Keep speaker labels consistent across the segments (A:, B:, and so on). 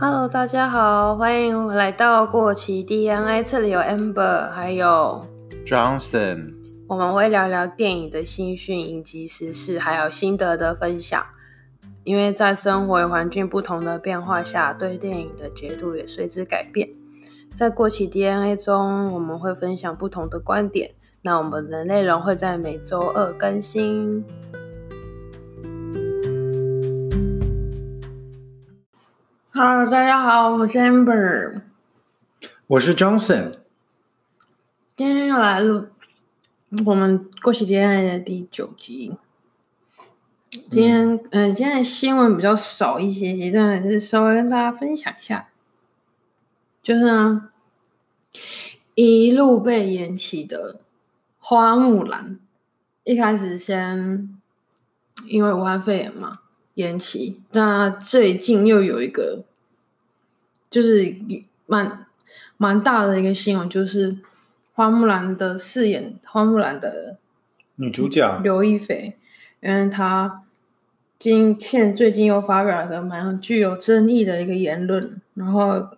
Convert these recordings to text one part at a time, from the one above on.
A: Hello，大家好，欢迎来到过期 DNA，这里有 Amber，还有
B: Johnson，
A: 我们会聊聊电影的新讯、影集时事，还有心得的分享。因为在生活环境不同的变化下，对电影的解读也随之改变。在过期 DNA 中，我们会分享不同的观点。那我们的内容会在每周二更新。Hello，大家好，我是 Amber，
B: 我是 Johnson，
A: 今天又来录我们过期恋爱的第九集。今天，嗯、呃，今天的新闻比较少一些些，但还是稍微跟大家分享一下。就是呢，一路被延期的花木兰，一开始先因为武汉肺炎嘛延期，那最近又有一个。就是蛮蛮大的一个新闻，就是花木兰的饰演花木兰的
B: 女主角
A: 刘亦菲，因为她今现最近又发表了一个蛮具有争议的一个言论，然后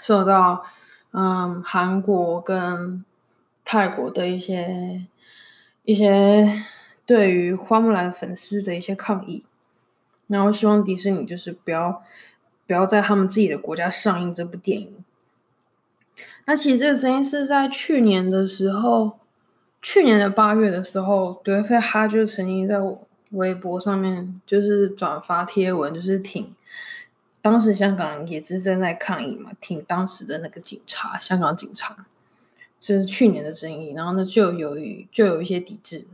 A: 受到嗯韩国跟泰国的一些一些对于花木兰粉丝的一些抗议，然后希望迪士尼就是不要。不要在他们自己的国家上映这部电影。那其实这个声音是在去年的时候，去年的八月的时候，刘亦菲她就曾经在微博上面就是转发贴文，就是挺当时香港也是正在抗议嘛，挺当时的那个警察，香港警察，这是去年的争议，然后呢就有就有一些抵制。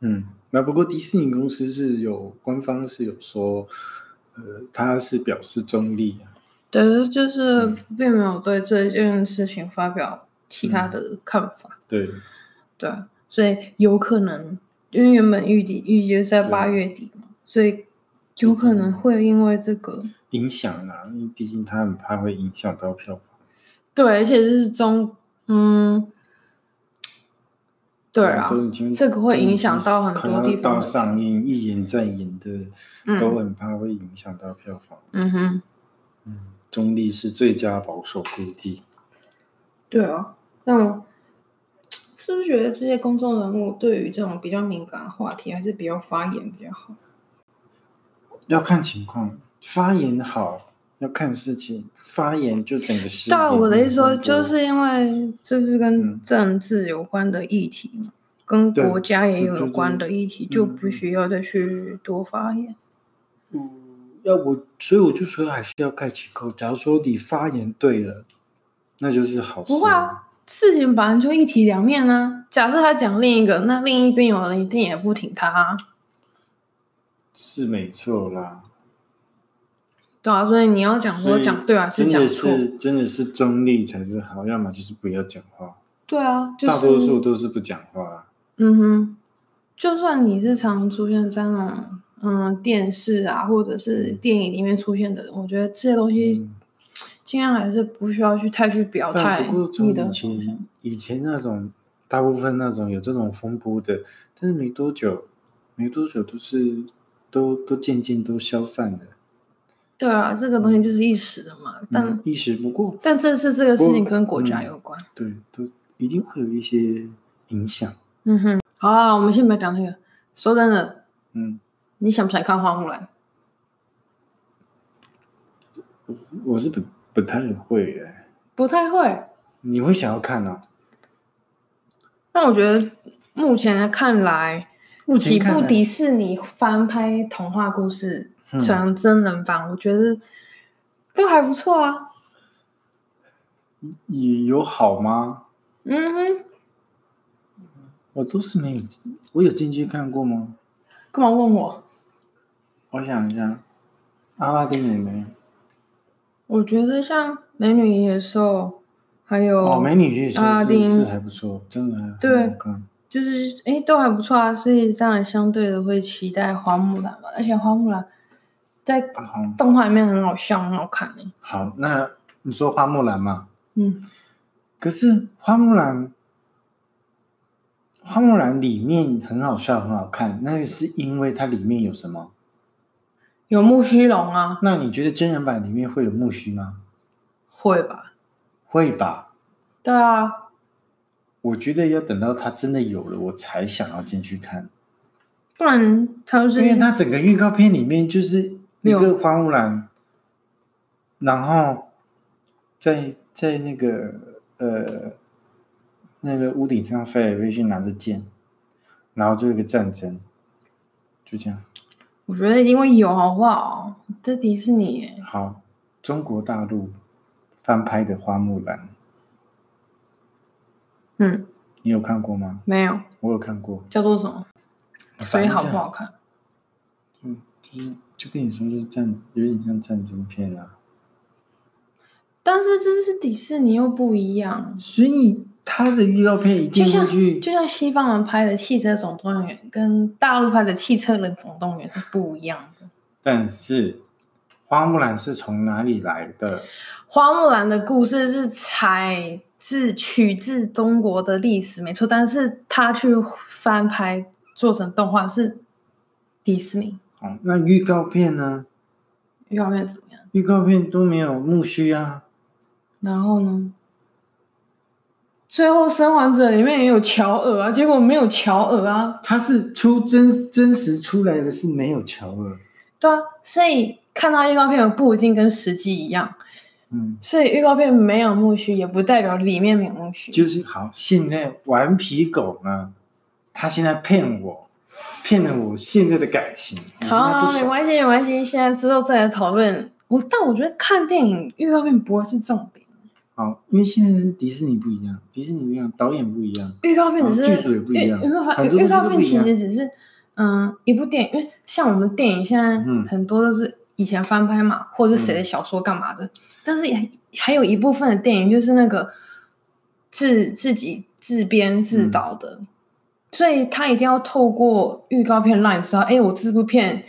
B: 嗯，那不过迪士尼公司是有官方是有说。呃，他是表示中立啊，
A: 对，就是并没有对这件事情发表其他的看法。
B: 嗯、对，
A: 对，所以有可能，因为原本预计预计是在八月底嘛，所以有可能会因为这个
B: 影响啊，因为毕竟他很怕会影响到票房。
A: 对，而且是中，嗯。对啊，这个会影响到很多地方。
B: 到上映一演再演的，嗯、都很怕会影响到票房。
A: 嗯哼，
B: 嗯，中立是最佳保守估计。
A: 对啊，那我是不是觉得这些公众人物对于这种比较敏感的话题，还是比较发言比较好？
B: 要看情况，发言好要看事情，发言就整个事。
A: 对我的意思说，就是因为这是跟政治有关的议题嘛，嗯、跟国家也有有关的议题，就不需要再去多发言。
B: 嗯，要我，所以我就说还是要看情况。假如说你发言对了，那就是好事。不会啊，
A: 事情本来就一体两面啊。假设他讲另一个，那另一边有人一定也不挺他啊。
B: 是没错啦。
A: 对啊，所以你要讲说讲对啊，是讲错，
B: 真的是中立才是好，要么就是不要讲话。
A: 对啊，就是、
B: 大多数都是不讲话。
A: 嗯哼，就算你是常出现在那种嗯电视啊，或者是电影里面出现的人，我觉得这些东西尽量还是不需要去太去表
B: 态。你的以前以前那种大部分那种有这种风波的，但是没多久，没多久都是都都渐渐都消散了。
A: 对啊，这个东西就是一时的嘛，嗯、但
B: 一时不过。
A: 但这次这个事情跟国家有关，
B: 嗯、对，都一定会有一些影响。
A: 嗯哼，好啊，我们先不要讲那个。说真的，
B: 嗯，
A: 你想不想看花木兰？
B: 我是不不太会诶，
A: 不太会。
B: 你会想要看呢、啊？
A: 但我觉得目前看来，几部迪士尼翻拍童话故事。成真人版，我觉得都还不错啊。
B: 也有好吗？
A: 嗯哼，
B: 我都是没有，我有进去看过吗？
A: 干嘛问我？
B: 我想一下，阿拉丁有没有？
A: 我觉得像《美女与野兽》，还有
B: 哦，《美女与野兽》阿拉丁是还不错，真的还
A: 对，就是哎，都还不错啊。所以当然相对的会期待花木兰嘛，而且花木兰。在动画里面很好笑，很好看。
B: 好，那你说花木兰嘛？
A: 嗯。
B: 可是花木兰，花木兰里面很好笑，很好看。那个是因为它里面有什么？
A: 有木须龙啊。
B: 那你觉得真人版里面会有木须吗？
A: 会吧。
B: 会吧。
A: 对啊。
B: 我觉得要等到它真的有了，我才想要进去看。
A: 不然他就是
B: 因为它整个预告片里面就是一个花木兰，然后在在那个呃那个屋顶上飞来飞去，拿着剑，然后就一个战争，就这样。
A: 我觉得一定会有，好不好？这迪士尼。
B: 好，中国大陆翻拍的花木兰。
A: 嗯，
B: 你有看过吗？
A: 没有，
B: 我有看过。
A: 叫做什么？所以好不好看？
B: 嗯，就是就跟你说，就是战，有点像战争片啊。
A: 但是这是迪士尼又不一样，
B: 所以他的预告片一定会去，
A: 就像西方人拍的《汽车总动员》跟大陆拍的《汽车人总动员》是不一样的。
B: 但是花木兰是从哪里来的？
A: 花木兰的故事是采自取自中国的历史，没错，但是他去翻拍。做成动画是迪士尼。
B: 哦，那预告片呢？
A: 预告片怎么样？
B: 预告片都没有木须啊。
A: 然后呢？最后生还者里面也有乔尔啊，结果没有乔尔啊。
B: 他是出真真实出来的是没有乔尔。
A: 对啊，所以看到预告片不一定跟实际一样。
B: 嗯，
A: 所以预告片没有木须，也不代表里面没有木须。
B: 就是好，现在顽皮狗呢？他现在骗我，骗了我现在的感情。
A: 好，好，没关系，没关系。现在之后再来讨论。我但我觉得看电影预告片不会是重点。
B: 好，因为现在是迪士尼不一样，迪士尼不一样，导演不一样，
A: 预告片只是
B: 剧组也不一样。
A: 预告片其实只是嗯，一部电影，因为像我们电影现在很多都是以前翻拍嘛，嗯、或者是谁的小说干嘛的。嗯、但是也还有一部分的电影就是那个自自己自编自导的。嗯所以他一定要透过预告片让你知道，哎，我这部片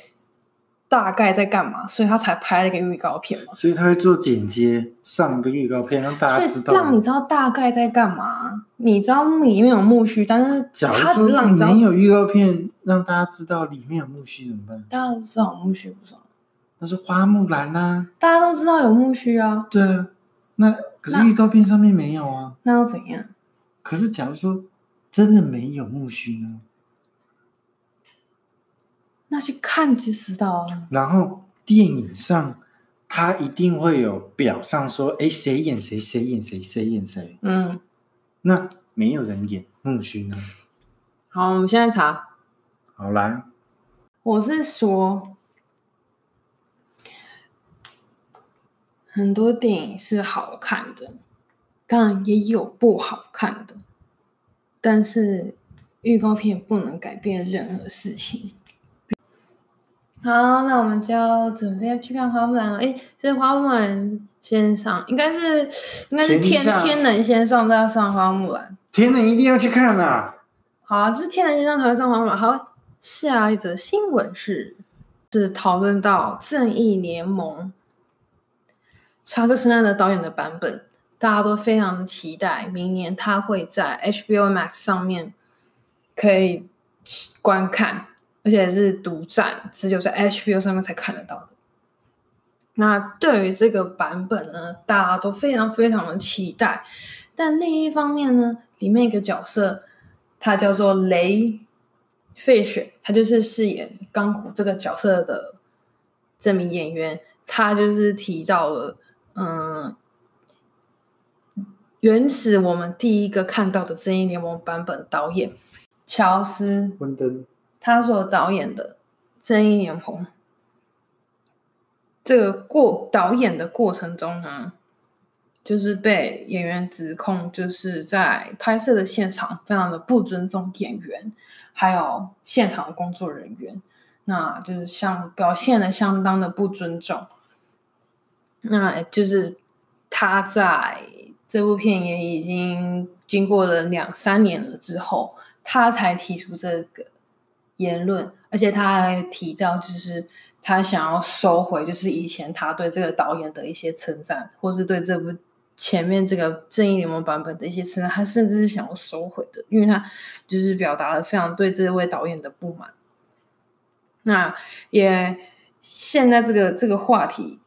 A: 大概在干嘛，所以他才拍了一个预告片嘛。
B: 所以他会做剪接，上一个预告片让大家知道，
A: 让你知道大概在干嘛。你知道里面有木须，但是假如说让你知道
B: 没有预告片让大家知道里面有木须怎么办？
A: 大家都知道有木须不是吗？
B: 那是花木兰呐、啊，
A: 大家都知道有木须啊。
B: 对啊，那可是预告片上面没有啊。
A: 那又怎样？
B: 可是假如说。真的没有木须呢？
A: 那去看就知道了。
B: 然后电影上，他一定会有表上说：“哎，谁演谁，谁演谁，谁演谁。”
A: 嗯，
B: 那没有人演木须呢？
A: 好，我们现在查。
B: 好，来。
A: 我是说，很多电影是好看的，当然也有不好看的。但是预告片不能改变任何事情。好，那我们就要准备要去看花木兰了。哎，这花木兰先上，应该是应该是天天能先上，再要上花木兰。
B: 天能一定要去看啊！
A: 好啊，就是天能先上才会上花木兰。好，下一则新闻是是讨论到《正义联盟》查克·斯奈德导演的版本。大家都非常期待，明年他会在 HBO Max 上面可以观看，而且是独占，只有在 HBO 上面才看得到的。那对于这个版本呢，大家都非常非常的期待。但另一方面呢，里面一个角色，他叫做雷费雪，他就是饰演钢虎这个角色的这名演员，他就是提到了，嗯。原始我们第一个看到的正义联盟版本导演乔斯温登，他所导演的正义联盟这个过导演的过程中呢，就是被演员指控，就是在拍摄的现场非常的不尊重演员，还有现场的工作人员，那就是像表现的相当的不尊重，那就是他在。这部片也已经经过了两三年了之后，他才提出这个言论，而且他还提到，就是他想要收回，就是以前他对这个导演的一些称赞，或是对这部前面这个《正义联盟》版本的一些称赞，他甚至是想要收回的，因为他就是表达了非常对这位导演的不满。那也现在这个这个话题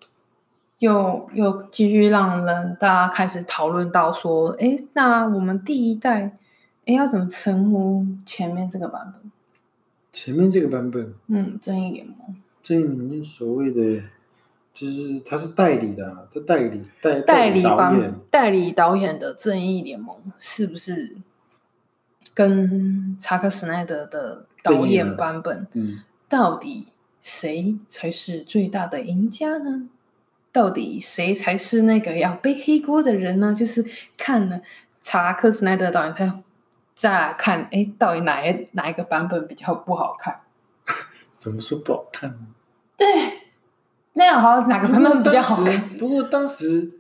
A: 又又继续让人大家开始讨论到说，哎，那我们第一代，哎，要怎么称呼前面这个版本？
B: 前面这个版本，
A: 嗯，正义联盟，
B: 正义联盟所谓的，就是他是代理的、啊，他代理代
A: 代理
B: 导演，
A: 代理导演的正义联盟是不是跟查克·史奈德的导演版本，
B: 嗯，
A: 到底谁才是最大的赢家呢？到底谁才是那个要背黑锅的人呢？就是看了查克·斯奈德导演才。再来看，哎，到底哪一哪一个版本比较不好看？
B: 怎么说不好看呢？
A: 对，那样好，哪个版本比较好看？
B: 不过当时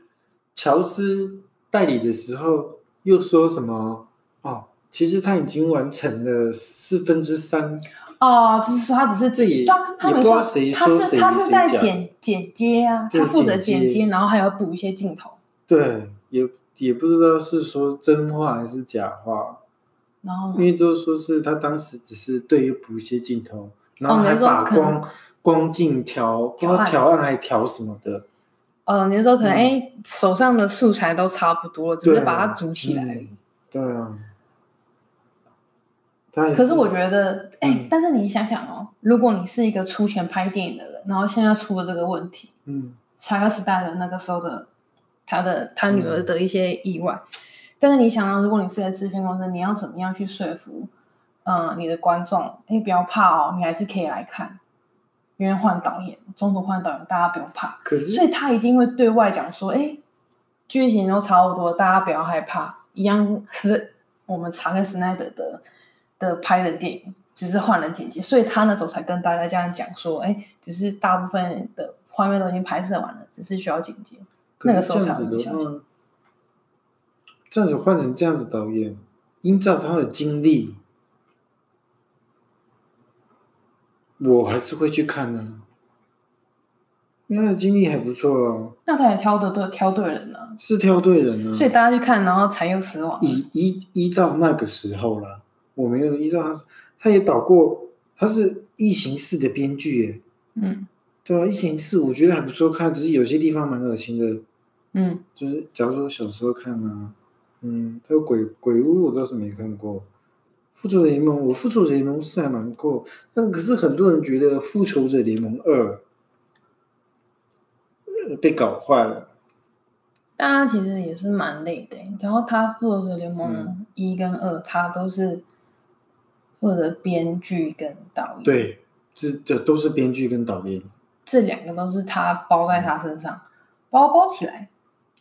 B: 乔斯代理的时候又说什么？哦，其实他已经完成了四分之三。
A: 哦，就是说他只是
B: 自己，
A: 他没说，他是他是在剪剪接啊，他负责剪接，然后还要补一些镜头。
B: 对，也也不知道是说真话还是假话。
A: 然后，
B: 因为都说是他当时只是对于补一些镜头，然后还把光、哦、光镜调调调暗还调什么的。
A: 呃，你说可能哎、嗯，手上的素材都差不多了，只是把它组起来。
B: 对啊。
A: 可是我觉得，哎、嗯，但是你想想哦，如果你是一个出钱拍电影的人，然后现在出了这个问题，
B: 嗯，
A: 查克时代的那个时候的他的他女儿的一些意外。嗯但是你想到，如果你是个制片公司，你要怎么样去说服，嗯，你的观众？哎，不要怕哦，你还是可以来看。因为换导演，中途换导演，大家不用怕。
B: 可是，
A: 所以他一定会对外讲说，哎，剧情都差不多，大家不要害怕，一样是我们查克·史奈德的的拍的电影，只是换了剪辑。所以他那时候才跟大家这样讲说，哎，只是大部分的画面都已经拍摄完了，只是需要剪辑。那个时候才会相信。
B: 这样子换成这样子导演，依照他的经历，我还是会去看呢、啊。因为他的经历还不错啊。
A: 那他也挑的对挑对人了。
B: 是挑对人啊。
A: 所以大家去看，然后才有死亡。
B: 依依依照那个时候啦，我没有依照他，他也导过，他是《异形四》的编剧耶。
A: 嗯。
B: 对啊，《异形四》我觉得还不错看，只是有些地方蛮恶心的。
A: 嗯。
B: 就是假如说小时候看啊。嗯，还有鬼鬼屋，我倒是没看过。复仇者联盟，我复仇者联盟是还蛮够，但可是很多人觉得复仇者联盟二被搞坏了。
A: 大家其实也是蛮累的。然后他复仇者联盟一跟二，他都是负责编剧跟导演。
B: 对，这这都是编剧跟导演。
A: 这两个都是他包在他身上，包包起来。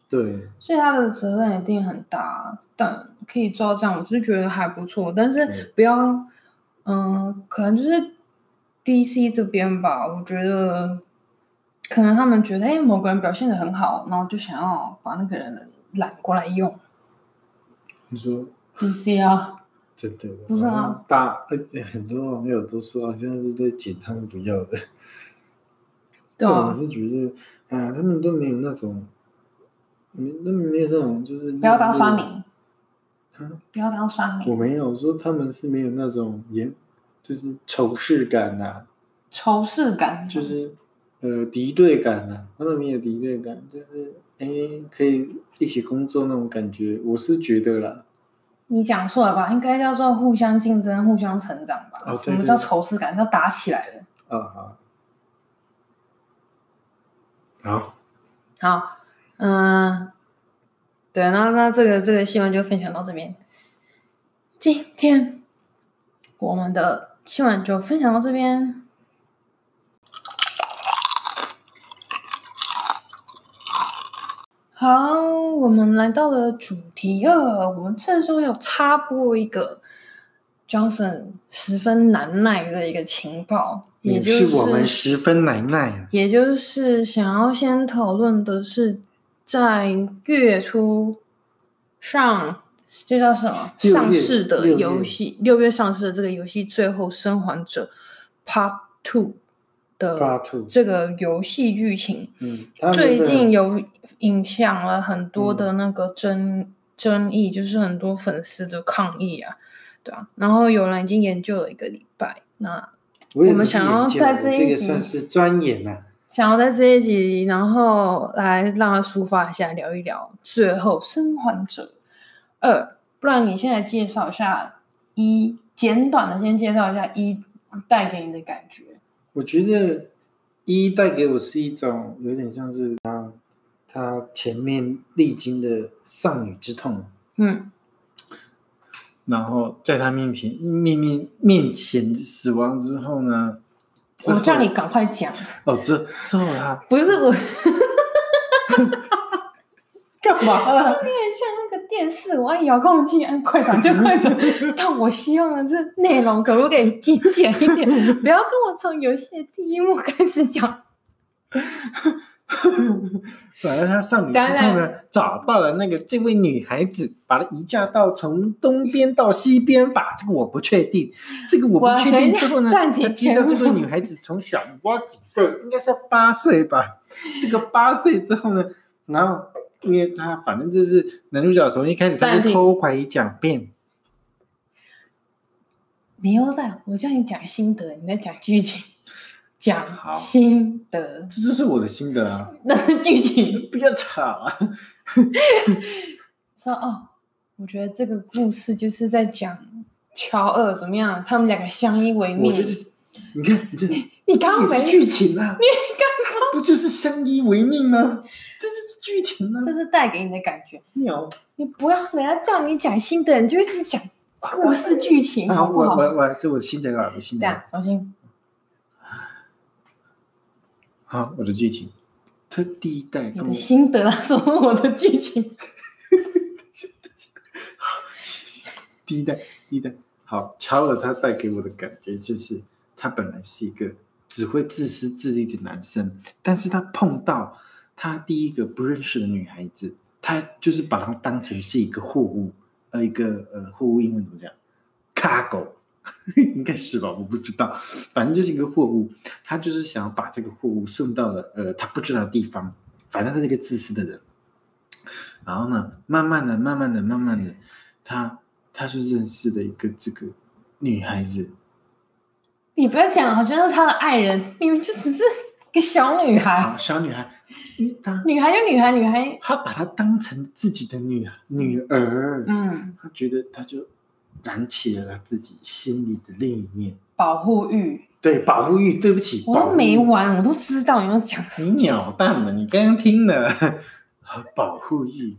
B: 对，
A: 所以他的责任一定很大，但可以做到这样，我是觉得还不错。但是不要，嗯、呃，可能就是 DC 这边吧，我觉得可能他们觉得，哎，某个人表现的很好，然后就想要把那个人揽过来用。
B: 你说
A: DC 啊？
B: 真的？
A: 不是啊，
B: 大很多网友都说好像是在捡他们不要的。
A: 对啊，
B: 我是觉得，啊，他们都没有那种。你那没有那种，就是
A: 不要当酸民，不要当酸民。
B: 我没有说他们是没有那种严，就是仇视感呐、啊。
A: 仇视感
B: 就是呃敌对感呐、啊，他们没有敌对感，就是哎可以一起工作那种感觉。我是觉得啦，
A: 你讲错了吧？应该叫做互相竞争、互相成长吧？哦、什么叫仇视感？叫打起来了。
B: 嗯、哦、好，好，
A: 好。嗯，对，那那这个这个新闻就分享到这边。今天我们的新闻就分享到这边。好，我们来到了主题二，我们这时候要插播一个 Johnson 十分难耐的一个情报，也就是，
B: 我们十分难耐，
A: 也就是想要先讨论的是。在月初上，这叫什么？上市的游戏，六月上市的这个游戏《最后生还者 Part Two》的这个游戏剧情，
B: 嗯，
A: 最近有影响了很多的那个争、嗯、争议，就是很多粉丝的抗议啊，对啊，然后有人已经研究了一个礼拜，那
B: 我
A: 们想要在这一集
B: 这个算是钻研呐、啊，
A: 想要在这一集，然后来让他抒发一下，聊一聊最后生还者二。不然你现在介绍一下一，简短的先介绍一下一带给你的感觉。
B: 我觉得一带给我是一种有点像是他他前面历经的丧女之痛，
A: 嗯，
B: 然后在他面前面面面前死亡之后呢，
A: 我叫你赶快讲
B: 哦，之之后他
A: 不是我。
B: 干嘛、啊？
A: 有点像那个电视，我按遥控器按快转就快转。但我希望的是内容可不可以精简一点？不要跟我从游戏的第一幕开始讲。
B: 反正他上女之后呢，找到了那个这位女孩子，把她移嫁到从东边到西边吧。这个我不确定，这个我不确定。之后呢，他接到这个女孩子从小我几岁，应该是八岁吧。这个八岁之后呢，然后。因为他反正就是男主角从一开始他就偷拐讲遍，
A: 你又在我叫你讲心得，你在讲剧情，讲心得，
B: 这就是我的心得啊。
A: 那是剧情，
B: 不要吵啊。
A: 说哦，我觉得这个故事就是在讲乔二怎么样，他们两个相依为命。
B: 你看，你这
A: 你刚刚没
B: 剧情啊？
A: 你刚刚
B: 不就是相依为命吗？这是。剧情呢？
A: 这是带给你的感觉。
B: 有
A: 你不要人家叫你讲心得，你就一直讲故事剧情，好不好？
B: 我我我，这我的心得啊，我的心得。
A: 对，重新。
B: 好，我的剧情。他第一代。
A: 你的心得啊，什么？我的剧情。
B: 第一代，第一代。好，乔尔他带给我的感觉就是，他本来是一个只会自私自利的男生，但是他碰到。他第一个不认识的女孩子，他就是把她当成是一个货物，呃，一个呃货物英文怎么讲？cargo，应该是吧？我不知道，反正就是一个货物。他就是想要把这个货物送到了呃他不知道的地方。反正他是一个自私的人。然后呢，慢慢的、慢慢的、慢慢的，他他就认识了一个这个女孩子。
A: 你不要讲，好像是他的爱人，明明就只是个小女孩，
B: 小女孩。
A: 女孩就女孩，女孩，
B: 她把她当成自己的女女儿，
A: 嗯，
B: 她觉得她就燃起了她自己心里的另一面，
A: 保护欲，
B: 对，保护欲，对不起，
A: 我都没完，我都知道你要讲什么，
B: 你鸟蛋了，你刚刚听了，保护欲，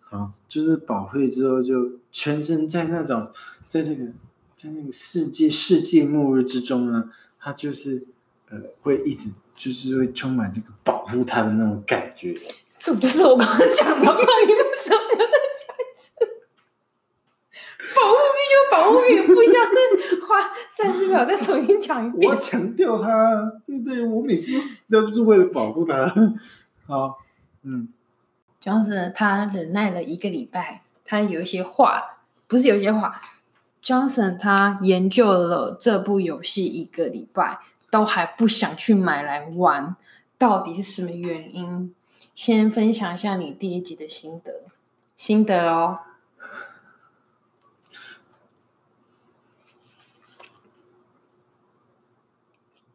B: 好，就是保护之后就全身在那种，在这个在那个世界世界末日之中呢，他就是呃会一直。就是会充满这个保护他的那种感觉，
A: 这不就是我刚刚讲的吗？你为什么要再讲一次？保护欲就保护欲，不需要再花三十秒再重新讲一遍。
B: 我强调他，对不对？我每次都死掉就是为了保护他。好，嗯，
A: 就是他忍耐了一个礼拜，他有一些话，不是有一些话。Johnson 他研究了这部游戏一个礼拜。都还不想去买来玩，到底是什么原因？先分享一下你第一集的心得，心得哦。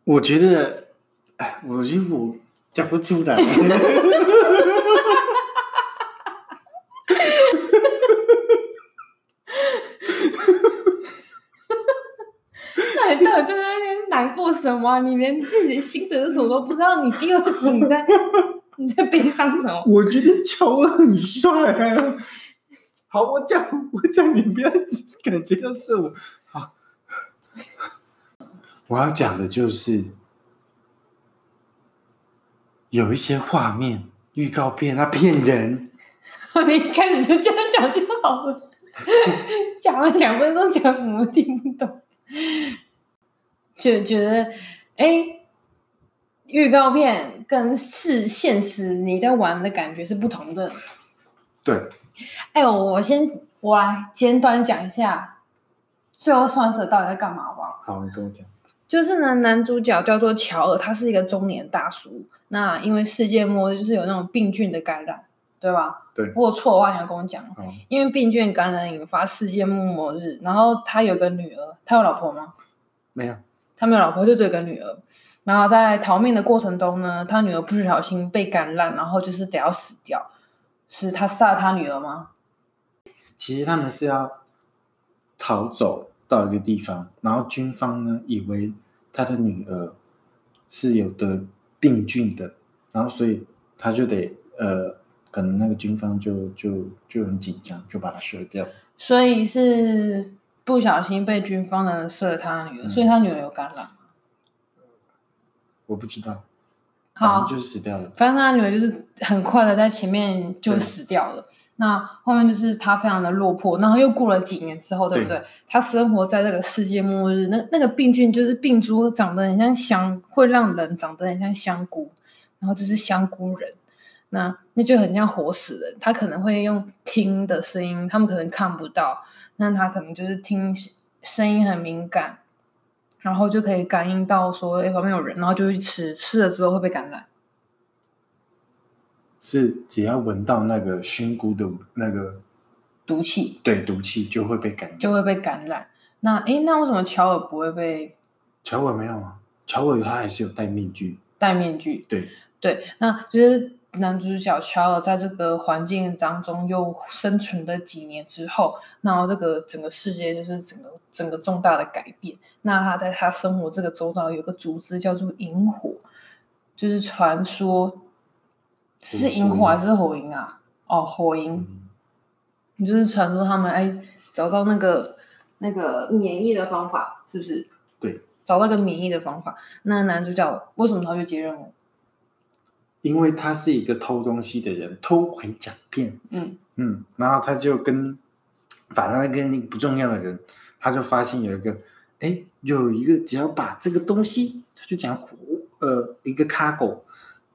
B: 我觉得，哎，我觉得我讲不出来。
A: 难过什么？你连自己的心得是什么都不知道？你第二集你在 你在悲伤什么？
B: 我觉得乔恩很帅啊。好，我讲我讲，你不要只感觉到是我。好，我要讲的就是有一些画面预告片，它骗人。
A: 你一开始就这样讲就好了，讲了两分钟，讲什么听不懂。就觉得，哎，预告片跟是现实你在玩的感觉是不同的。
B: 对。
A: 哎呦，我先我来简短讲一下，最后生还者到底在干嘛吧。
B: 好，你跟我讲。
A: 就是呢，男主角叫做乔尔，他是一个中年大叔。那因为世界末日就是有那种病菌的感染，对吧？
B: 对。
A: 如果错的话，你要跟我讲。
B: 嗯。
A: 因为病菌感染引发世界末日，然后他有个女儿，他有老婆吗？
B: 没有。
A: 他没有老婆，就只有一个女儿。然后在逃命的过程中呢，他女儿不小心被感染，然后就是得要死掉。是他杀了他女儿吗？
B: 其实他们是要逃走到一个地方，然后军方呢以为他的女儿是有得病菌的，然后所以他就得呃，可能那个军方就就就很紧张，就把他射掉。
A: 所以是不小心被军方的人射了他女儿，嗯，所以他女儿有感染。
B: 我不知道，好，就是死掉了。
A: 反正他女儿就是很快的在前面就死掉了。那后面就是他非常的落魄，然后又过了几年之后，对不对？对，他生活在这个世界末日，那那个病菌就是病株，长得很像香，会让人长得很像香菇，然后就是香菇人。那那就很像活死人，他可能会用听的声音，他们可能看不到，那他可能就是听声音很敏感。然后就可以感应到说，哎，旁边有人，然后就去吃，吃了之后会被感染。
B: 是只要闻到那个熏菇的那个
A: 毒气，
B: 对，毒气就会被感染，
A: 就会被感染。那哎，那为什么乔尔不会被？
B: 乔尔没有啊，乔尔他还是有戴面具，
A: 戴面具，
B: 对
A: 对，那就是。男主角乔尔在这个环境当中又生存了几年之后，然后这个整个世界就是整个整个重大的改变。那他在他生活这个周遭有个组织叫做萤火，就是传说是萤火还是火萤啊？哦，火萤，你就是传说他们哎找到那个那个免疫的方法，是不是？
B: 对，
A: 找到个免疫的方法。那男主角为什么他去接任务？
B: 因为他是一个偷东西的人，偷回奖片。
A: 嗯
B: 嗯，然后他就跟反正跟那个不重要的人，他就发现有一个，哎，有一个只要把这个东西，他就讲呃一个 cargo，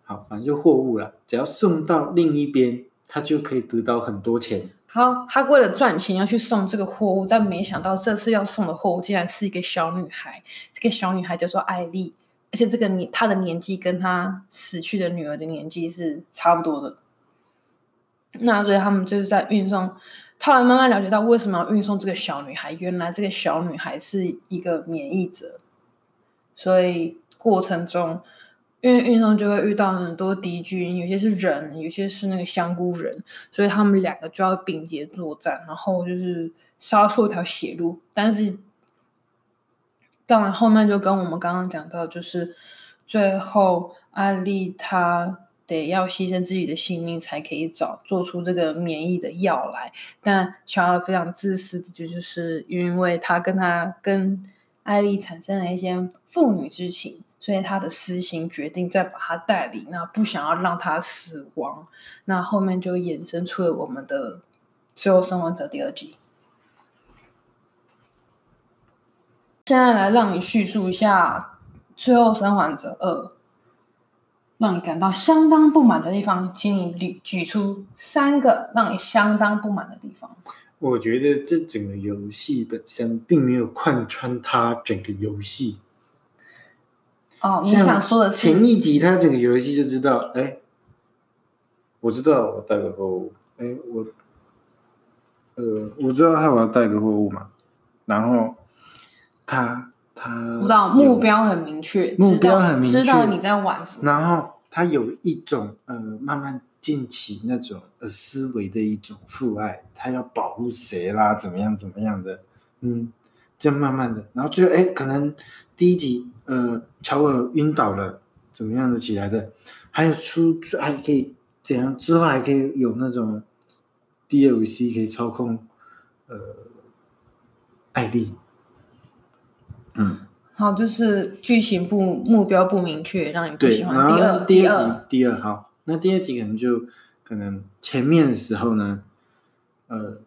B: 好，反正就货物了，只要送到另一边，他就可以得到很多钱。
A: 好，他为了赚钱要去送这个货物，但没想到这次要送的货物竟然是一个小女孩。这个小女孩叫做艾丽。而且这个年，他的年纪跟他死去的女儿的年纪是差不多的。那所以他们就是在运送，后来慢慢了解到为什么要运送这个小女孩。原来这个小女孩是一个免疫者，所以过程中因为运送就会遇到很多敌军，有些是人，有些是那个香菇人，所以他们两个就要并肩作战，然后就是杀出一条血路，但是。当然，后面就跟我们刚刚讲到，就是最后艾丽她得要牺牲自己的性命才可以找做出这个免疫的药来。但乔尔非常自私的，就就是因为他跟他跟艾丽产生了一些父女之情，所以他的私心决定再把他带离，那不想要让他死亡。那后面就衍生出了我们的《最后生还者》第二集。现在来让你叙述一下《最后生还者二》，让你感到相当不满的地方，请你举举出三个让你相当不满的地方。
B: 我觉得这整个游戏本身并没有贯穿它整个游戏。
A: 哦，你想说的是
B: 前一集它整个游戏就知道，哎，我知道我带个货物，哎，我，呃，我知道他我要带个货物嘛，然后。他他
A: 不知道目标很明确，
B: 目标很明确，
A: 知道你在玩什么。
B: 然后他有一种呃慢慢建起那种呃思维的一种父爱，他要保护谁啦，怎么样怎么样的，嗯，这样慢慢的，然后最后哎，可能第一集呃乔尔晕倒了，怎么样的起来的，还有出还可以怎样，之后还可以有那种 DLC 可以操控呃艾丽。嗯，
A: 好，就是剧情不目标不明确，让你不喜欢。第二，
B: 第二集，第二。好，那第二集可能就可能前面的时候呢，呃，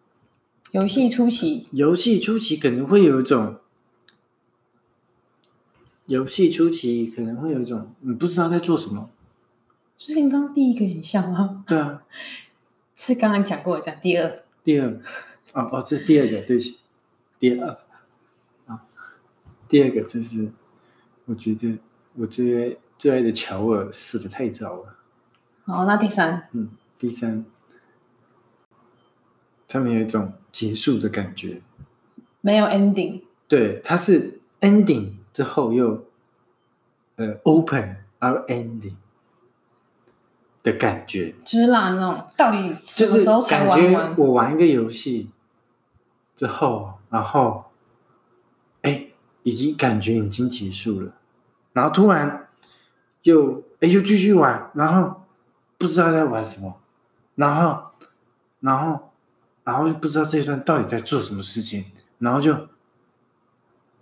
A: 游戏初期，
B: 游戏初期可能会有一种，游戏初期可能会有一种，你不知道在做什么，
A: 就跟刚刚第一个很像啊。
B: 对啊，
A: 是刚刚讲过讲第二，
B: 第二，哦哦，这是第二个，对不起，第二。第二个就是，我觉得我最爱最爱的乔尔死的太早了。
A: 哦，那第三，
B: 嗯，第三，他们有一种结束的感觉，
A: 没有 ending。
B: 对，它是 ending，之后又呃 open or ending 的感觉，
A: 就是让那种到底什么时候才玩完？
B: 就是感觉我玩一个游戏之后，然后哎，已经感觉已经结束了，然后突然又哎又继续玩，然后不知道在玩什么，然后然后然后又不知道这一段到底在做什么事情，然后就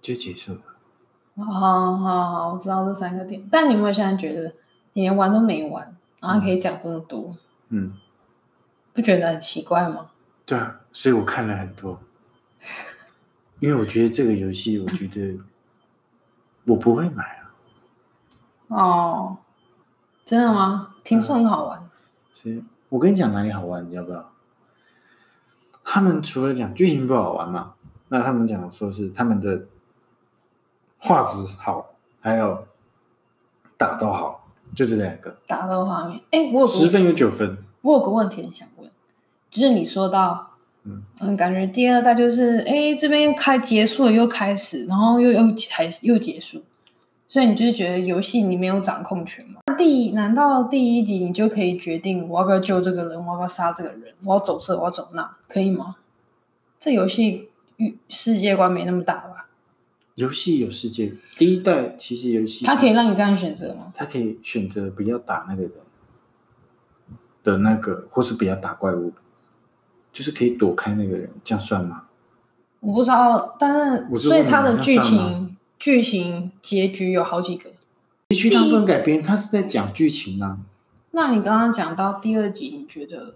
B: 就结束了。
A: 好好好，我知道这三个点，但你有没有现在觉得你连玩都没玩？然后可以讲这么多，
B: 嗯，
A: 不觉得很奇怪吗？
B: 对啊，所以我看了很多，因为我觉得这个游戏，我觉得我不会买啊。
A: 哦，真的吗？听说很好玩。
B: 是，我跟你讲哪里好玩，你要不要？他们除了讲剧情不好玩嘛，那他们讲说是他们的画质好，还有打斗好。就这两个
A: 打斗画面，哎，我有
B: 十分有九分。
A: 我有个问题很想问，就是你说到，嗯嗯，感觉第二代就是，哎，这边又开结束了又开始，然后又又开又结束，所以你就是觉得游戏你没有掌控权吗？第难道第一集你就可以决定我要不要救这个人，我要不要杀这个人，我要走这，我要走那，可以吗？这游戏世界观没那么大吧？
B: 游戏有世界，第一代其实游戏，
A: 它可以让你这样选择吗？
B: 它可以选择不要打那个人的那个，或是不要打怪物，就是可以躲开那个人，这样算吗？
A: 我不知道，但是所以他的剧情剧情结局有好几个。
B: 结局当中改编，他是在讲剧情啊。
A: 那你刚刚讲到第二集，你觉得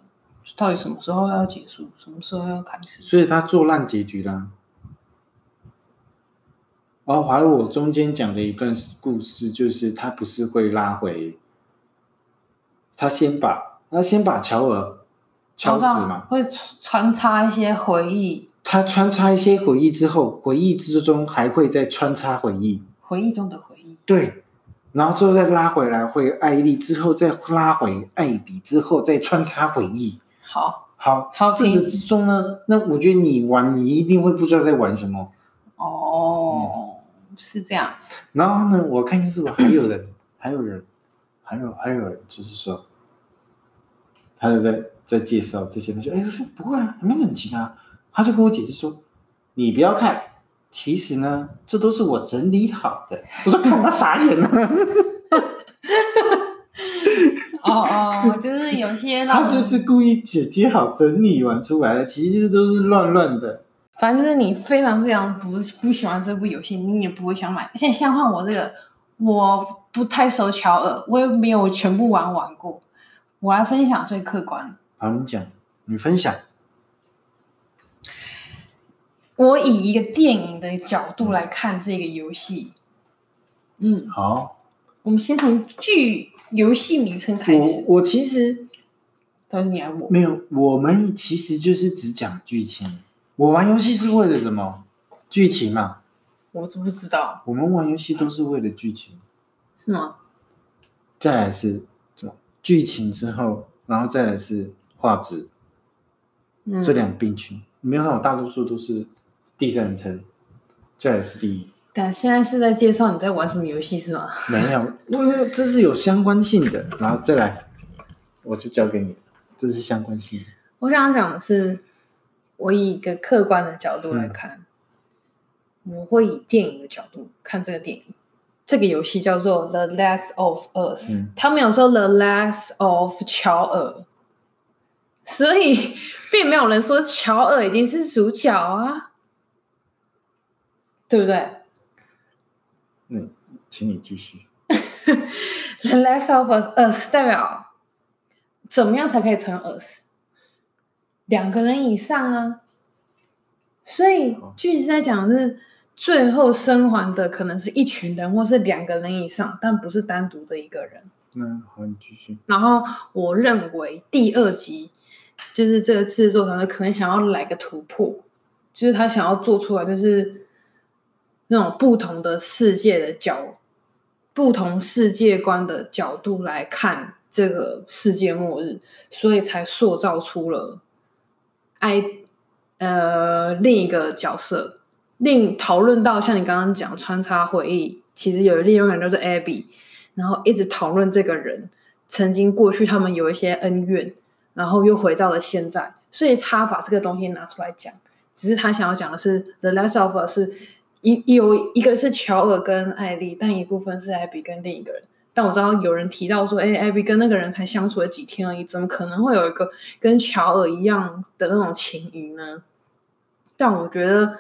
A: 到底什么时候要结束，什么时候要开始？
B: 所以他做烂结局啦。然后还有我中间讲的一段故事，就是他不是会拉回，他先把他先把乔尔敲死嘛，
A: 会穿插一些回忆。
B: 他穿插一些回忆之后，回忆之中还会再穿插回忆，
A: 回忆中的回忆。
B: 对，然后最后再拉回来，回艾丽之后再拉回艾比之后再穿插回忆。
A: 好，
B: 好，好，自始至终呢，那我觉得你玩，你一定会不知道在玩什么。
A: 哦。嗯是这样，
B: 然后呢？我看就是还有人，还有人，还有还有人，就是说，他就在在介绍这些东西。哎，我说不会啊，没整齐他。他就跟我解释说：“你不要看，其实呢，这都是我整理好的。”我说：“看他傻眼了。”
A: 哦哦，就是有些
B: 他就是故意剪接好整理完出来的，其实都是乱乱的。
A: 反正就是你非常非常不不喜欢这部游戏，你也不会想买。现在像换我这个，我不太熟乔尔，我也没有全部玩玩过。我来分享最客观。
B: 好，你讲，你分享。
A: 我以一个电影的角度来看这个游戏。嗯，
B: 好。
A: 我们先从剧游戏名称开始。
B: 我，我其实
A: 都是你来我
B: 没有，我们其实就是只讲剧情。我玩游戏是为了什么？剧情嘛。
A: 我知不知道？
B: 我们玩游戏都是为了剧情，
A: 是吗？
B: 再来是什么？剧情之后，然后再来是画质，嗯、这两并行。没有那种大多数都是第三人称，这也是第一。
A: 但现在是在介绍你在玩什么游戏是吗？
B: 没有，因为这是有相关性的。然后再来，我就交给你，这是相关性。
A: 我想讲的是。我以一个客观的角度来看，嗯、我会以电影的角度看这个电影。这个游戏叫做《The Last of Us》，嗯，他没有说《The Last of 乔尔》，所以并没有人说乔尔一定是主角啊，对不对？
B: 嗯，请你继续。
A: 《The Last of Us》代表怎么样才可以成 Us？两个人以上啊，所以句子在讲的是最后生还的可能是一群人，或是两个人以上，但不是单独的一个人。
B: 嗯，好，你继续。
A: 然后我认为第二集就是这个制作团队可能想要来个突破，就是他想要做出来就是那种不同的世界的角，不同世界观的角度来看这个世界末日，所以才塑造出了。爱，呃，另一个角色，另讨论到像你刚刚讲穿插回忆，其实有另一个人叫做 Abby，然后一直讨论这个人曾经过去他们有一些恩怨，然后又回到了现在，所以他把这个东西拿出来讲。只是他想要讲的是《The Last of Us》是一有一个是乔尔跟艾莉，但一部分是艾比跟另一个人。但我知道有人提到说，哎艾比跟那个人才相处了几天而已，怎么可能会有一个跟乔尔一样的那种情谊呢？但我觉得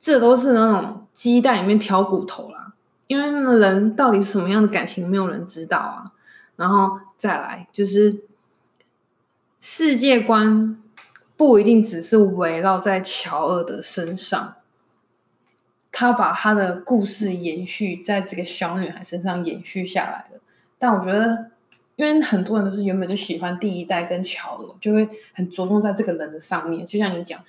A: 这都是那种鸡蛋里面挑骨头啦，因为人到底是什么样的感情，没有人知道啊。然后再来就是世界观不一定只是围绕在乔尔的身上。他把他的故事延续在这个小女孩身上延续下来了，但我觉得，因为很多人都是原本就喜欢第一代跟乔尔，就会很着重在这个人的上面。就像你讲，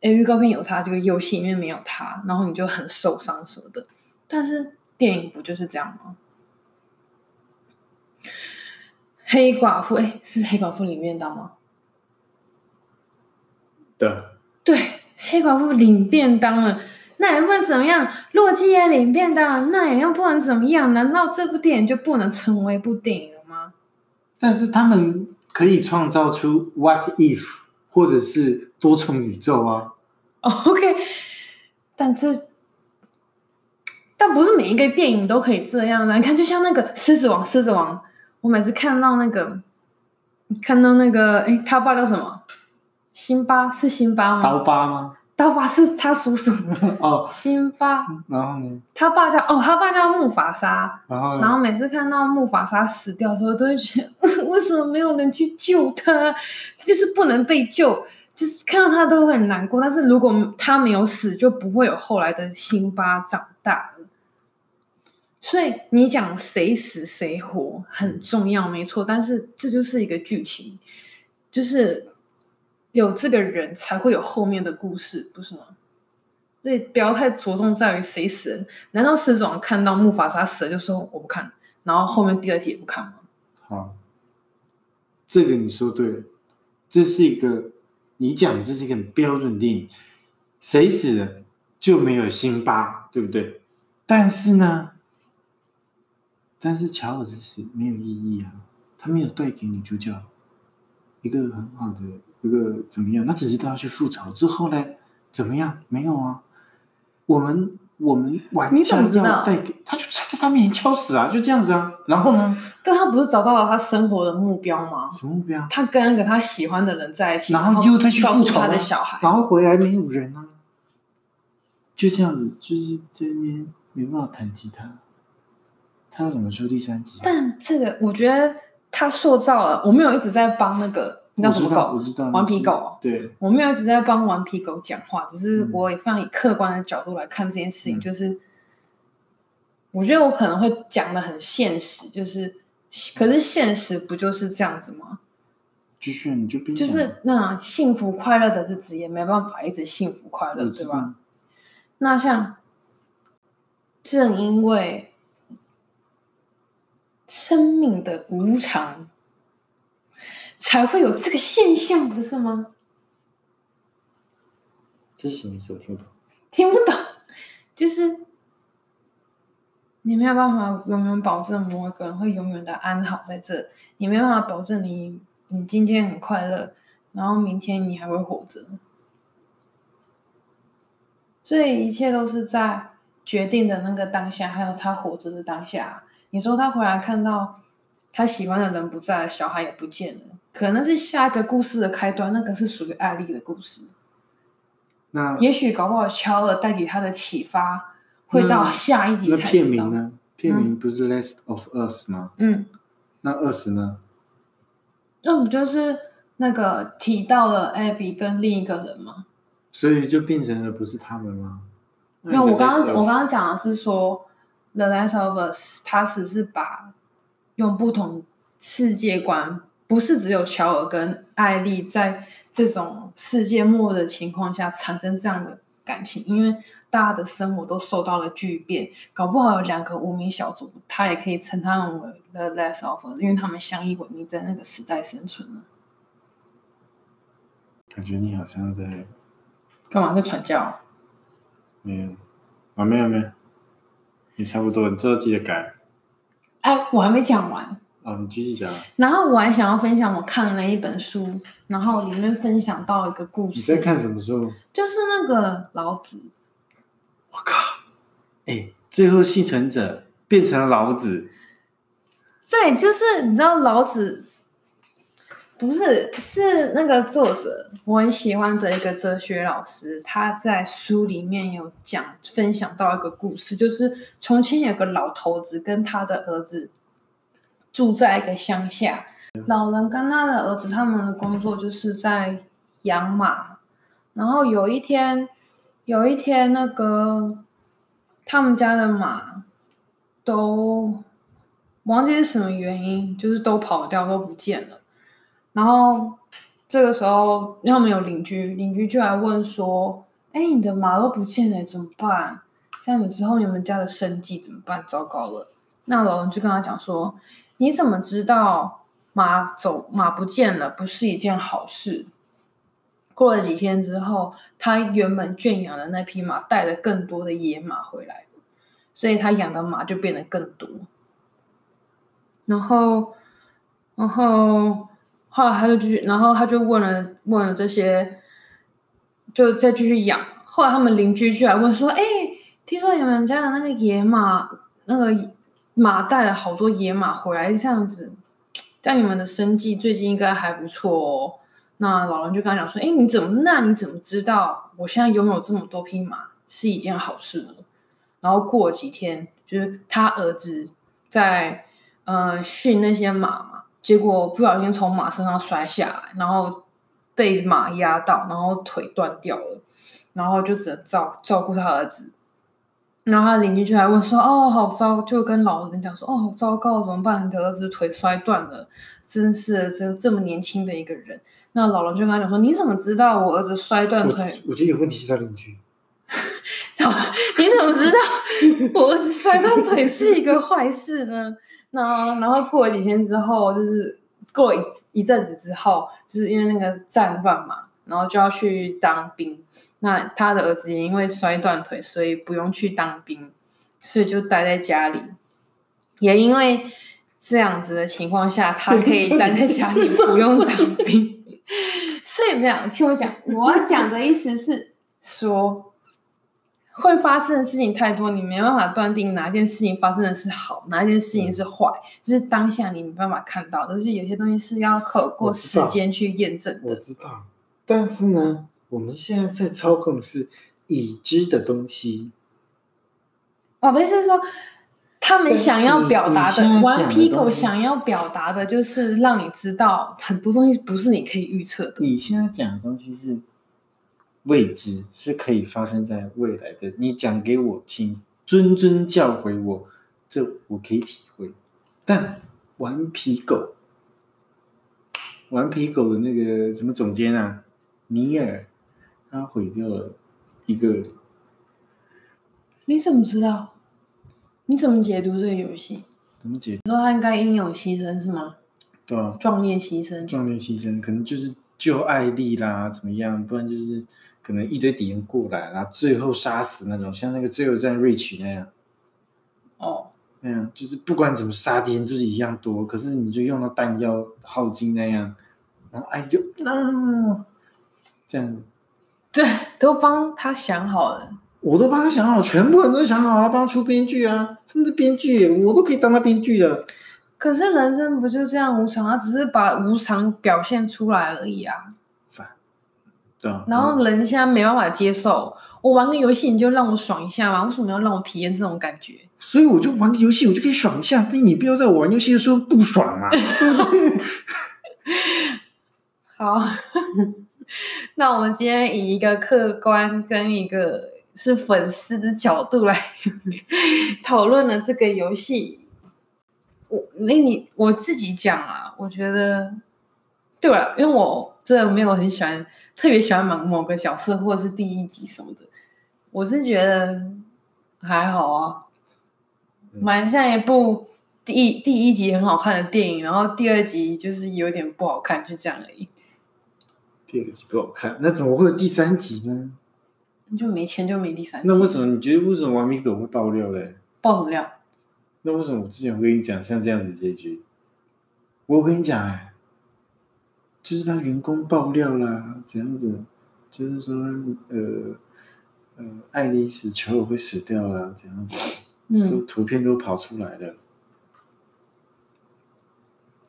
A: 诶，预告片有他，这个游戏里面没有他，然后你就很受伤什么的。但是电影不就是这样吗？黑寡妇，诶，是黑寡妇里面的吗？
B: 对，
A: 对，黑寡妇领便当了。那也不能怎么样，洛基也领便当，那也又不能怎么样？难道这部电影就不能成为一部电影了吗？
B: 但是他们可以创造出 What if，或者是多重宇宙啊。
A: OK，但这，但不是每一个电影都可以这样的。你看，就像那个《狮子王》，《狮子王》，我每次看到那个，看到那个，哎，他爸叫什么？辛巴是辛巴吗？
B: 刀疤吗？
A: 刀疤是他叔叔
B: 哦，
A: 辛巴。
B: 然后呢？
A: 他爸叫哦，他爸叫木法沙。
B: 然后呢，
A: 然后每次看到木法沙死掉的时候，都会觉得 为什么没有人去救他？他就是不能被救，就是看到他都会很难过。但是如果他没有死，就不会有后来的辛巴长大了。所以你讲谁死谁活很重要，没错。但是这就是一个剧情，就是。有这个人才会有后面的故事，不是吗？所以不要太着重在于谁死人。难道狮子王看到木法沙死了就说我不看，然后后面第二集也不看吗？
B: 好，这个你说对了，这是一个你讲的，这是一个很标准电影，谁死了就没有辛巴，对不对？但是呢，但是乔尔的死没有意义啊，他没有带给女主角一个很好的。这个怎么样？那只是他要去复仇之后呢？怎么样？没有啊。我们我们玩家要带给他，就在他面前敲死啊，就这样子啊。然后呢？
A: 但他不是找到了他生活的目标吗？
B: 什么目标？
A: 他跟一个他喜欢的人在一起，
B: 然后又再去复仇
A: 他的小孩，
B: 然后回来没有人啊。就这样子，就是这边没办法弹吉他。他要怎么出第三集？
A: 但这个我觉得他塑造了，我没有一直在帮那个。你知道什么狗？
B: 我知道，
A: 顽皮狗。
B: 对，
A: 我没有一直在帮顽皮狗讲话，只是我也非常以客观的角度来看这件事情。嗯、就是，我觉得我可能会讲的很现实，就是，可是现实不就是这样子吗？
B: 继续，你就
A: 就是那幸福快乐的日子也没办法一直幸福快乐，对吧？那像，正因为生命的无常。才会有这个现象，不是吗？
B: 这是什么意思？我听不懂。
A: 听不懂，就是你没有办法永远保证某一个人会永远的安好在这，你没有办法保证你你今天很快乐，然后明天你还会活着。所以一切都是在决定的那个当下，还有他活着的当下。你说他回来看到他喜欢的人不在，小孩也不见了。可能是下一个故事的开端，那个是属于艾丽的故事。
B: 那
A: 也许搞不好乔尔带给他的启发，会到下一集才知道。
B: 那片名呢？片名不是《Last of Us》吗？
A: 嗯。
B: 那二十呢？
A: 那不就是那个提到了艾比跟另一个人吗？
B: 所以就变成了不是他们吗？
A: 没有，我刚刚我刚刚讲的是说，《The Last of Us》他只是把用不同世界观。不是只有乔尔跟艾莉在这种世界末日的情况下产生这样的感情，因为大家的生活都受到了巨变，搞不好有两个无名小卒，他也可以称他们为 The Last of Us，因为他们相依为命，在那个时代生存了。
B: 感觉你好像在
A: 干嘛在传教？
B: 没有啊，没有没有，你差不多，你之后记得改。
A: 哎，我还没讲完。
B: 哦，你继续讲。
A: 然后我还想要分享我看了一本书，然后里面分享到一个故事。
B: 你在看什么书？
A: 就是那个老子。
B: 我靠！哎，最后幸存者变成了老子。
A: 对，就是你知道老子，不是是那个作者，我很喜欢的一个哲学老师，他在书里面有讲分享到一个故事，就是从前有个老头子跟他的儿子住在一个乡下，老人跟他的儿子他们的工作就是在养马，然后有一天，有一天那个他们家的马都。忘记是什么原因，就是都跑掉，都不见了。然后这个时候，他们有邻居，邻居就来问说：“哎，你的马都不见了，怎么办？这样子之后，你们家的生计怎么办？糟糕了！”那老人就跟他讲说：“你怎么知道马走马不见了不是一件好事？”过了几天之后，他原本圈养的那匹马带了更多的野马回来，所以他养的马就变得更多。然后，然后后来他就继续，然后他就问了问了这些，就再继续养。后来他们邻居就来问说：“哎，听说你们家的那个野马，那个马带了好多野马回来，这样子，在你们的生计最近应该还不错哦。”那老人就跟他讲说：“哎，你怎么？那你怎么知道我现在拥有这么多匹马是一件好事呢？”然后过几天，就是他儿子在。呃，训那些马嘛，结果不小心从马身上摔下来，然后被马压到，然后腿断掉了，然后就只能照照顾他儿子。然后他邻居就来问说：“哦，好糟！”就跟老人讲说：“哦，好糟糕，怎么办？你的儿子腿摔断了，真是真这么年轻的一个人。”那老人就跟他讲说：“你怎么知道我儿子摔断腿？”
B: 我，我觉得有问题是他邻居。
A: 你怎么知道 我儿子摔断腿是一个坏事呢？然后，然后过了几天之后，就是过一一阵子之后，就是因为那个战乱嘛，然后就要去当兵。那他的儿子也因为摔断腿，所以不用去当兵，所以就待在家里。也因为这样子的情况下，他可以待在家里不用当兵。所以没有，听我讲，我要讲的意思是说。会发生的事情太多，你没办法断定哪件事情发生的是好，哪件事情是坏，嗯、就是当下你没办法看到。但是有些东西是要透过时间去验证的。
B: 我知道，但是呢，我们现在在操控的是已知的东西。
A: 我的意思是说，他们想要表达的，顽皮狗想要表达的就是让你知道很多东西不是你可以预测的。
B: 你现在讲的东西是。未知是可以发生在未来的，你讲给我听，谆谆教诲我，这我可以体会。但顽皮狗，顽皮狗的那个什么总监啊，尼尔，他毁掉了一个。
A: 你怎么知道？你怎么解读这个游戏？
B: 怎么解读？
A: 你说他应该英勇牺牲是吗？
B: 对啊，
A: 壮烈牺牲，
B: 壮烈牺牲，可能就是救艾丽啦，怎么样？不然就是。可能一堆敌人过来，然后最后杀死那种，像那个最后战 Reach 那样。
A: 哦，
B: 那样就是不管怎么杀敌人，就是一样多。可是你就用到弹药耗尽那样，然后哎就啊，这样。
A: 对，都帮他想好了。
B: 我都帮他想好，全部人都想好了，帮他出编剧啊，他们是编剧，我都可以当他编剧的。
A: 可是人生不就这样无常？他只是把无常表现出来而已啊。然后人家没办法接受，我玩个游戏你就让我爽一下嘛？为什么要让我体验这种感觉？
B: 所以我就玩个游戏，我就可以爽一下。但你不要在我玩游戏的时候不爽啊！
A: 好，那我们今天以一个客观跟一个是粉丝的角度来 讨论了这个游戏。我那你我自己讲啊，我觉得对了，因为我真的没有很喜欢。特别喜欢某某个角色，或者是第一集什么的，我是觉得还好啊，蛮像一部第一第一集很好看的电影，然后第二集就是有点不好看，就这样而已。
B: 第二集不好看，那怎么会有第三集呢？
A: 你就没钱就没第三集。
B: 那为什么你觉得为什么玩米狗会爆料嘞？
A: 爆什么料？
B: 那为什么我之前会跟你讲像这样子结局？我跟你讲哎，就是他员工爆料啦，怎样子？就是说呃呃，爱丽丝乔尔会死掉啦，怎样子？嗯，就图片都跑出来了。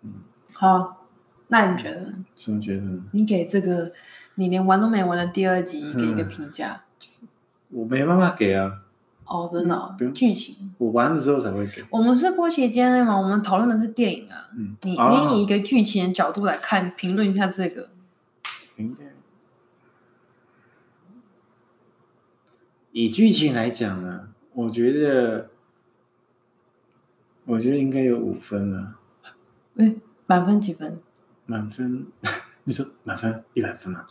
A: 嗯，好，那你觉得？
B: 什么觉得？
A: 你给这个你连玩都没玩的第二集给一个评价？
B: 我没办法给啊。
A: 哦，真的、哦，剧情
B: 我玩的时候才会给。
A: 我们是播期间嘛，我们讨论的是电影啊。嗯，你、啊、你以一个剧情的角度来看，评论一下这个。评价。
B: 以剧情来讲呢，我觉得，我觉得应该有五分了。
A: 哎，满分几分？
B: 满分，你说满分一百分吗？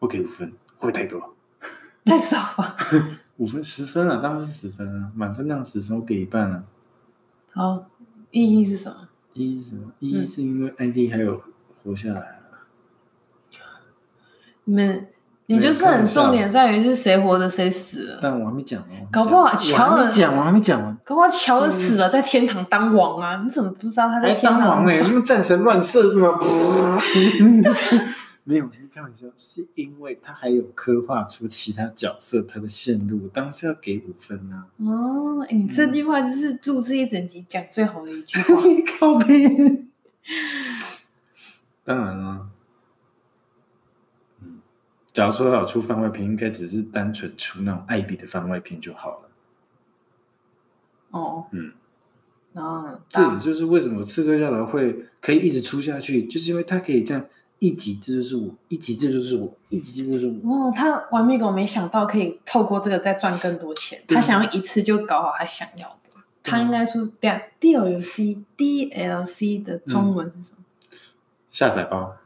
B: 我给五分，会不会太多？
A: 太少吧。
B: 五分十分啊，当然是十分啊，满分那样十分，我给一半啊。
A: 好，意义是什么？
B: 意义是什么？意义是因为艾莉还有活下来了。
A: 你们。你就是很重点在于是谁活着谁死了，
B: 但我还没讲哦。
A: 搞不好乔尔
B: 讲，我还没讲完。
A: 搞不好乔尔死了，在天堂当王啊！你怎么不知道他在天堂当王呢？
B: 什么战神乱射是吗？没有，开玩笑，是因为他还有刻画出其他角色他的线路，当时要给五分啊。
A: 哦，你这句话就是录制一整集讲最好的一句话。
B: 靠边。当然了。假如说要出番外篇，应该只是单纯出那种艾比的番外篇就好了。
A: 哦，
B: 嗯，
A: 然后
B: 这也就是为什么刺客教条会可以一直出下去，就是因为它可以这样一集这就是我，一集这就是我，一集这就是我。
A: 哦，他完美狗没想到可以透过这个再赚更多钱，他想要一次就搞好他想要的。他应该说，对啊，DLC DLC 的中文是什么？
B: 下载包。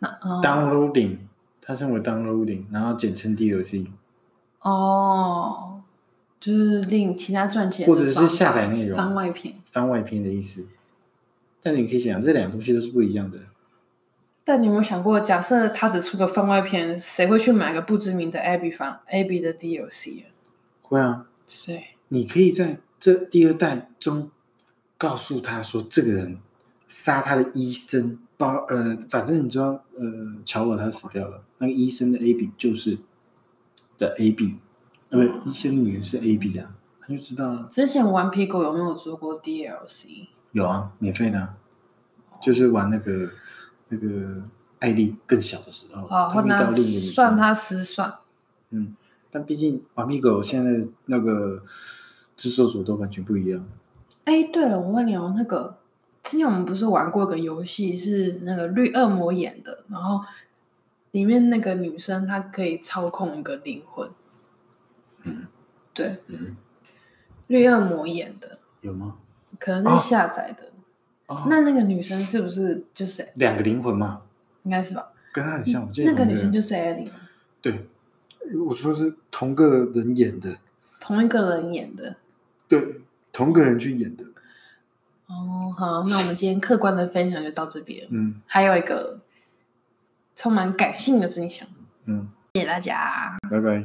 A: 哦、
B: downloading，它称为 downloading，然后简称 DLC。
A: 哦，就是令其他赚钱，
B: 或者是下载内容
A: 番外篇，
B: 番外篇的意思。但你可以想，这两个东西都是不一样的。
A: 但你有没有想过，假设他只出个番外篇，谁会去买个不知名的 Abby 番 Abby 的 DLC 啊？
B: 会啊，
A: 谁？你
B: 可以在这第二代中告诉他说，这个人杀他的医生。把呃，反正你知道，呃，乔尔他死掉了，那个医生的 A B 就是的 A B，对，医生的女人是 A B 啊，他就知道了。
A: 之前顽皮狗有没有做过 D L C？
B: 有啊，免费的，啊，就是玩那个那个艾丽更小的时候，
A: 哦，他遇到另一个女生，算他失算。
B: 嗯，但毕竟顽皮狗现在那个制作组都完全不一样。
A: 哎，对了，我问你哦，那个。之前我们不是玩过一个游戏，是那个绿恶魔演的，然后里面那个女生她可以操控一个灵魂。
B: 嗯，
A: 对，
B: 嗯，
A: 绿恶魔演的
B: 有吗？
A: 可能是下载的。
B: 哦，
A: 那那个女生是不是就是
B: 两个灵魂吗？
A: 应该是吧，
B: 跟她很像。
A: 那个女生就是艾琳。
B: 对，我说是同个人演的，
A: 同一个人演的，
B: 对，同个人去演的。
A: 哦，好，那我们今天客观的分享就到这边。
B: 嗯，
A: 还有一个充满感性的分享。
B: 嗯，
A: 谢谢大家，
B: 拜拜。